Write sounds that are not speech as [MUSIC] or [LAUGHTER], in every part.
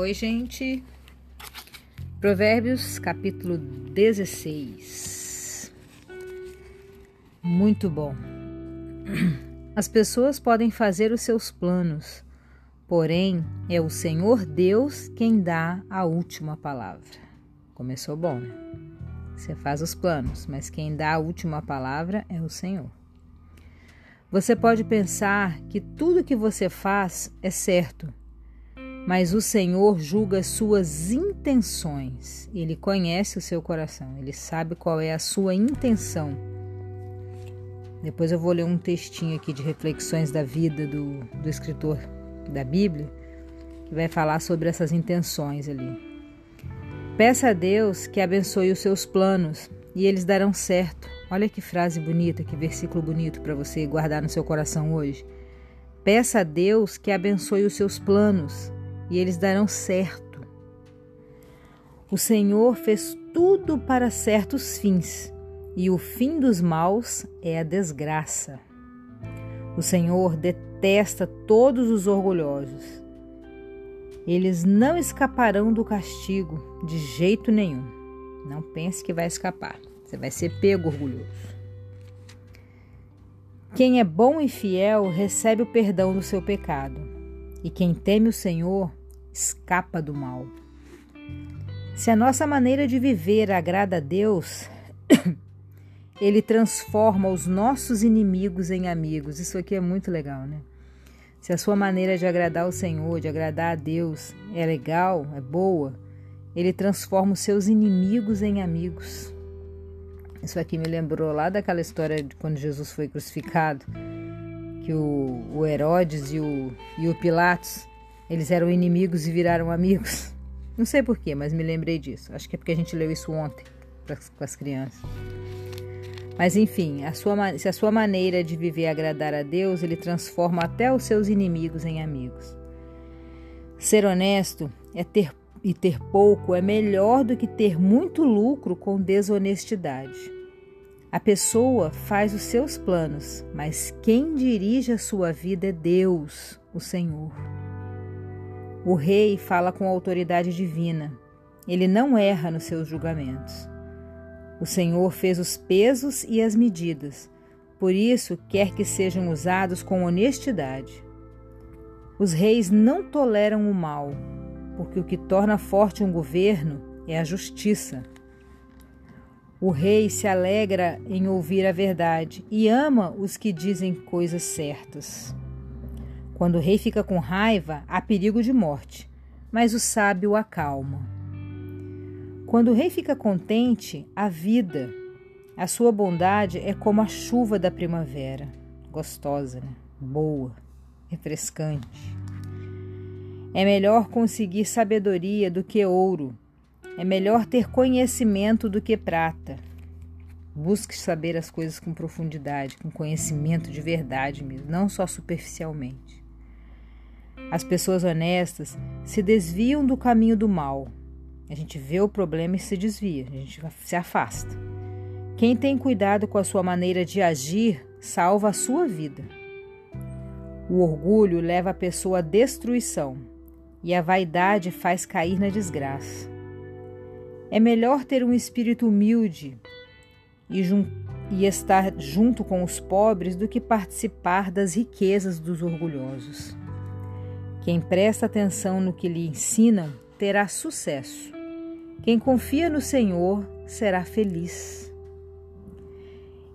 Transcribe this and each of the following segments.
Oi, gente. Provérbios, capítulo 16. Muito bom. As pessoas podem fazer os seus planos, porém é o Senhor Deus quem dá a última palavra. Começou bom, né? Você faz os planos, mas quem dá a última palavra é o Senhor. Você pode pensar que tudo que você faz é certo mas o Senhor julga suas intenções. Ele conhece o seu coração, ele sabe qual é a sua intenção. Depois eu vou ler um textinho aqui de reflexões da vida do, do escritor da Bíblia, que vai falar sobre essas intenções ali. Peça a Deus que abençoe os seus planos e eles darão certo. Olha que frase bonita, que versículo bonito para você guardar no seu coração hoje. Peça a Deus que abençoe os seus planos e eles darão certo. O Senhor fez tudo para certos fins, e o fim dos maus é a desgraça. O Senhor detesta todos os orgulhosos. Eles não escaparão do castigo de jeito nenhum. Não pense que vai escapar. Você vai ser pego orgulhoso. Quem é bom e fiel recebe o perdão do seu pecado, e quem teme o Senhor escapa do mal. Se a nossa maneira de viver agrada a Deus, [COUGHS] Ele transforma os nossos inimigos em amigos. Isso aqui é muito legal, né? Se a sua maneira de agradar o Senhor, de agradar a Deus, é legal, é boa, Ele transforma os seus inimigos em amigos. Isso aqui me lembrou lá daquela história de quando Jesus foi crucificado, que o, Herodes e o Pilatos eles eram inimigos e viraram amigos. [LAUGHS] Não sei porquê, mas me lembrei disso. Acho que é porque a gente leu isso ontem com as crianças. Mas enfim, a sua, se a sua maneira de viver agradar a Deus, ele transforma até os seus inimigos em amigos. Ser honesto é ter, e ter pouco é melhor do que ter muito lucro com desonestidade. A pessoa faz os seus planos, mas quem dirige a sua vida é Deus, o Senhor. O rei fala com autoridade divina. Ele não erra nos seus julgamentos. O Senhor fez os pesos e as medidas, por isso quer que sejam usados com honestidade. Os reis não toleram o mal, porque o que torna forte um governo é a justiça. O rei se alegra em ouvir a verdade e ama os que dizem coisas certas. Quando o rei fica com raiva, há perigo de morte, mas o sábio acalma. Quando o rei fica contente, há vida. A sua bondade é como a chuva da primavera. Gostosa, né? Boa, refrescante. É melhor conseguir sabedoria do que ouro. É melhor ter conhecimento do que prata. Busque saber as coisas com profundidade, com conhecimento de verdade mesmo, não só superficialmente. As pessoas honestas se desviam do caminho do mal. A gente vê o problema e se desvia, a gente se afasta. Quem tem cuidado com a sua maneira de agir salva a sua vida. O orgulho leva a pessoa à destruição e a vaidade faz cair na desgraça. É melhor ter um espírito humilde e, e estar junto com os pobres do que participar das riquezas dos orgulhosos. Quem presta atenção no que lhe ensinam terá sucesso. Quem confia no Senhor será feliz.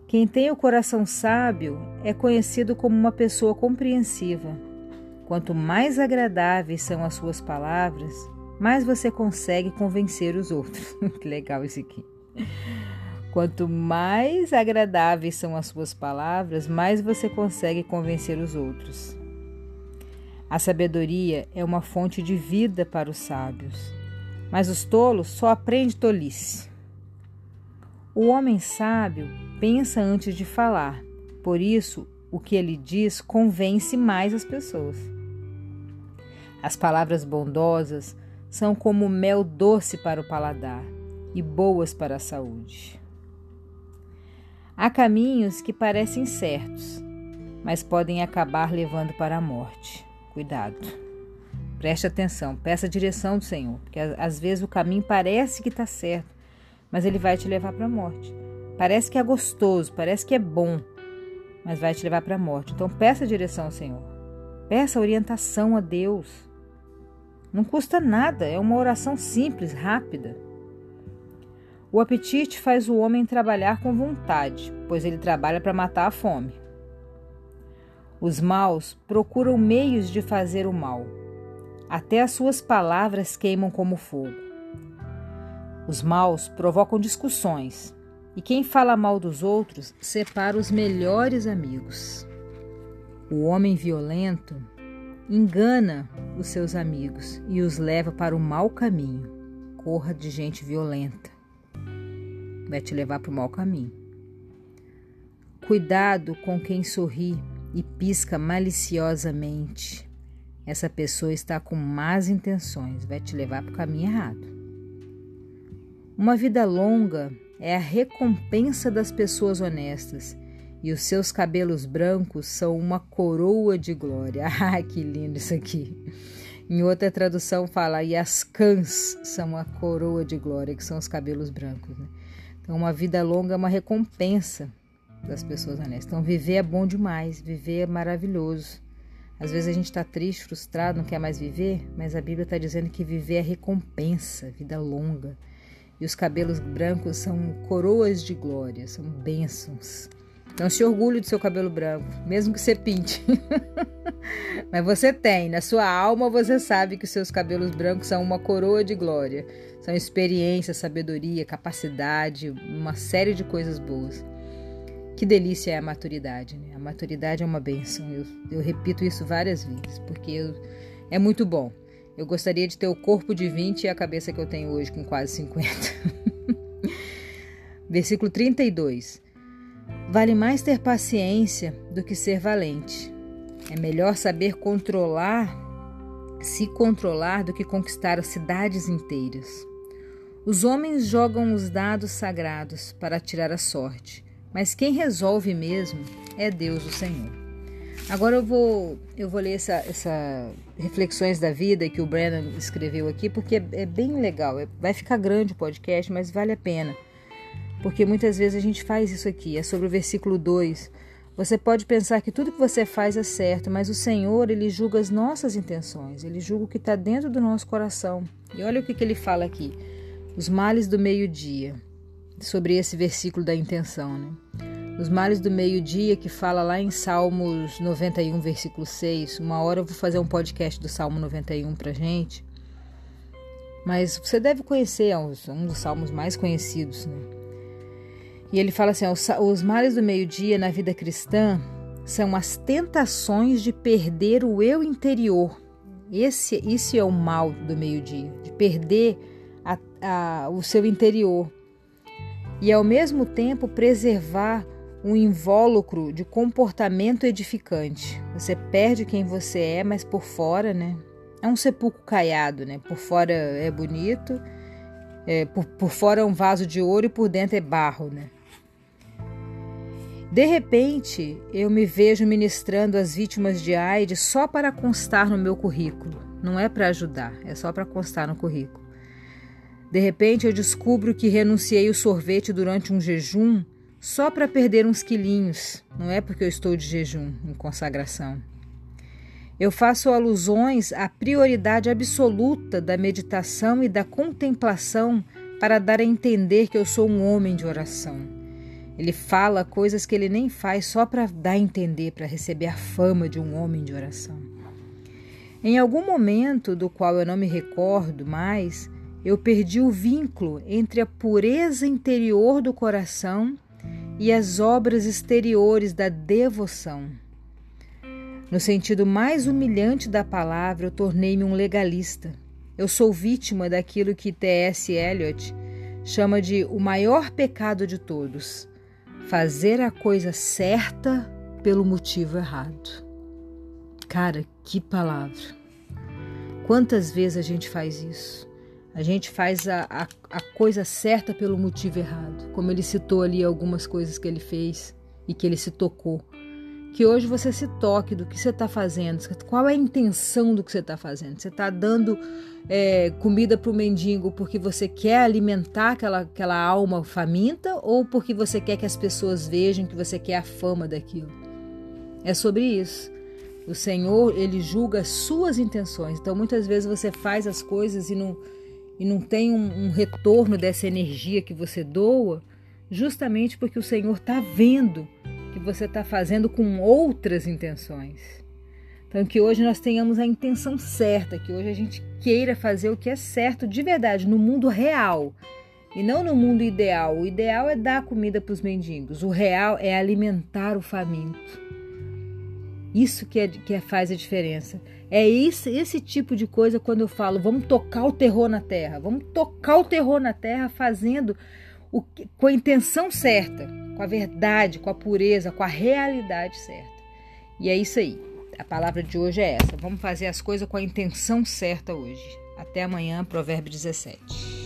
Quem tem o coração sábio é conhecido como uma pessoa compreensiva. Quanto mais agradáveis são as suas palavras, mais você consegue convencer os outros. [LAUGHS] que legal isso aqui. Quanto mais agradáveis são as suas palavras, mais você consegue convencer os outros. A sabedoria é uma fonte de vida para os sábios, mas os tolos só aprendem tolice. O homem sábio pensa antes de falar, por isso o que ele diz convence mais as pessoas. As palavras bondosas são como mel doce para o paladar e boas para a saúde. Há caminhos que parecem certos, mas podem acabar levando para a morte. Cuidado. Preste atenção, peça a direção do Senhor, porque às vezes o caminho parece que está certo, mas ele vai te levar para a morte. Parece que é gostoso, parece que é bom, mas vai te levar para a morte. Então peça a direção ao Senhor. Peça orientação a Deus. Não custa nada, é uma oração simples, rápida. O apetite faz o homem trabalhar com vontade, pois ele trabalha para matar a fome. Os maus procuram meios de fazer o mal. Até as suas palavras queimam como fogo. Os maus provocam discussões, e quem fala mal dos outros separa os melhores amigos. O homem violento engana os seus amigos e os leva para o mau caminho. Corra de gente violenta. Vai te levar para o mau caminho. Cuidado com quem sorri e pisca maliciosamente. Essa pessoa está com más intenções, vai te levar para o caminho errado. Uma vida longa é a recompensa das pessoas honestas e os seus cabelos brancos são uma coroa de glória. [LAUGHS] Ah, que lindo isso aqui! Em outra tradução fala, e as cãs são a coroa de glória, que são os cabelos brancos. Né? Então, uma vida longa é uma recompensa das pessoas honestas. Então, viver é bom demais, viver é maravilhoso. Às vezes a gente está triste, frustrado, não quer mais viver, mas a Bíblia está dizendo que viver é recompensa, vida longa. E os cabelos brancos são coroas de glória, são bênçãos. Não se orgulhe do seu cabelo branco, mesmo que você pinte. [LAUGHS] Mas você tem, na sua alma você sabe que os seus cabelos brancos são uma coroa de glória. São experiência, sabedoria, capacidade, uma série de coisas boas. Que delícia é a maturidade, né? A maturidade é uma benção. Eu, eu repito isso várias vezes, porque eu, é muito bom. Eu gostaria de ter o corpo de 20 e a cabeça que eu tenho hoje com quase 50. [LAUGHS] Versículo 32. Vale mais ter paciência do que ser valente. É melhor saber controlar, se controlar, do que conquistar cidades inteiras. Os homens jogam os dados sagrados para tirar a sorte, mas quem resolve mesmo é Deus, o Senhor. Agora eu vou, eu vou ler essa, essa reflexões da vida que o Brandon escreveu aqui, porque é, é bem legal. É, vai ficar grande o podcast, mas vale a pena. Porque muitas vezes a gente faz isso aqui. É sobre o versículo 2. Você pode pensar que tudo que você faz é certo, mas o Senhor, ele julga as nossas intenções, ele julga o que está dentro do nosso coração. E olha o que, que ele fala aqui: os males do meio-dia sobre esse versículo da intenção, né? Os males do meio-dia, que fala lá em Salmos 91, versículo 6. Uma hora eu vou fazer um podcast do Salmo 91 pra gente. Mas você deve conhecer, é um dos salmos mais conhecidos, né? E ele fala assim: os males do meio-dia na vida cristã são as tentações de perder o eu interior. Esse, esse é o mal do meio-dia, de perder a, a, o seu interior e ao mesmo tempo preservar um invólucro de comportamento edificante. Você perde quem você é, mas por fora, né? É um sepulcro caiado, né? Por fora é bonito, é, por, por fora é um vaso de ouro e por dentro é barro, né? De repente, eu me vejo ministrando às vítimas de AIDS só para constar no meu currículo. Não é para ajudar, é só para constar no currículo. De repente eu descubro que renunciei o sorvete durante um jejum só para perder uns quilinhos, não é porque eu estou de jejum, em consagração. Eu faço alusões à prioridade absoluta da meditação e da contemplação para dar a entender que eu sou um homem de oração. Ele fala coisas que ele nem faz só para dar a entender, para receber a fama de um homem de oração. Em algum momento do qual eu não me recordo mais, eu perdi o vínculo entre a pureza interior do coração e as obras exteriores da devoção. No sentido mais humilhante da palavra, eu tornei-me um legalista. Eu sou vítima daquilo que T.S. Eliot chama de o maior pecado de todos: fazer a coisa certa pelo motivo errado. Cara, que palavra! Quantas vezes a gente faz isso? A gente faz a, a, a, coisa certa pelo motivo errado. Como ele citou ali algumas coisas que ele fez e que ele se tocou. que hoje você se toque do que você está fazendo, qual é a intenção do que você está fazendo. Você está dando é, comida para o mendigo porque você quer alimentar aquela, aquela alma faminta ou porque você quer que as pessoas vejam que você quer a fama daquilo? É sobre isso. O Senhor, ele julga as suas intenções. Então, muitas vezes você faz as coisas e não, e não tem um, um retorno dessa energia que você doa, justamente porque o Senhor está vendo que você está fazendo com outras intenções. Então, que hoje nós tenhamos a intenção certa, que hoje a gente queira fazer o que é certo de verdade, no mundo real e não no mundo ideal. O ideal é dar comida para os mendigos, o real é alimentar o faminto. Isso que, é, que é, faz a diferença. É esse, esse tipo de coisa quando eu falo, vamos tocar o terror na terra, vamos tocar o terror na terra fazendo o, com a intenção certa, com a verdade, com a pureza, com a realidade certa. E é isso aí. A palavra de hoje é essa. Vamos fazer as coisas com a intenção certa hoje. Até amanhã, Provérbio 17.